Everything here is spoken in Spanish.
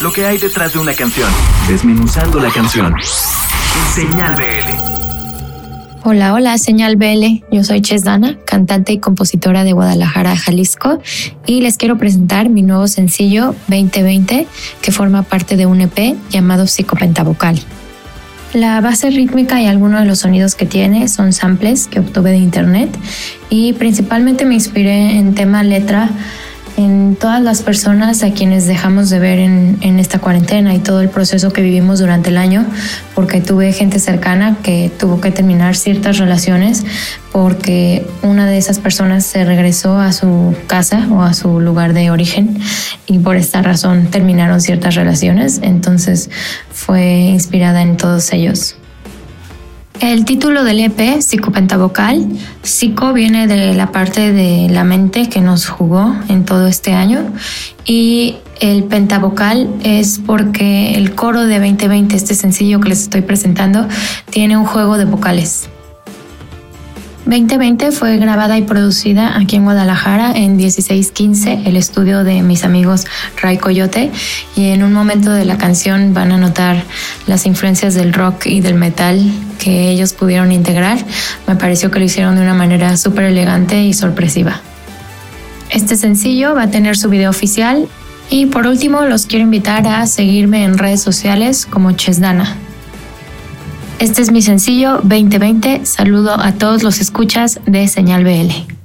lo que hay detrás de una canción, desmenuzando la canción. Señal BL. Hola, hola, Señal BL. Yo soy Chesdana, cantante y compositora de Guadalajara, Jalisco, y les quiero presentar mi nuevo sencillo 2020, que forma parte de un EP llamado Psicopentavocal. La base rítmica y algunos de los sonidos que tiene son samples que obtuve de internet y principalmente me inspiré en tema letra en todas las personas a quienes dejamos de ver en, esta cuarentena y todo el proceso que vivimos durante el año, porque tuve gente cercana que tuvo que terminar ciertas relaciones porque una de esas personas se regresó a su casa o a su lugar de origen y por esta razón terminaron ciertas relaciones. Entonces fue inspirada en todos ellos. El título del EP, Psicopentavocal, psico viene de la parte de la mente que nos jugó en todo este año y el pentavocal es porque el coro de 2020, este sencillo que les estoy presentando, tiene un juego de vocales. 2020 fue grabada y producida aquí en Guadalajara en 1615, el estudio de mis amigos Ray Coyote, y en un momento de la canción van a notar las influencias del rock y del metal que ellos pudieron integrar. Me pareció que lo hicieron de una manera súper elegante y sorpresiva. Este sencillo va a tener su video oficial y por último los quiero invitar a seguirme en redes sociales como Chesdana. Este es mi sencillo 2020. Saludo a todos los escuchas de Señal BL.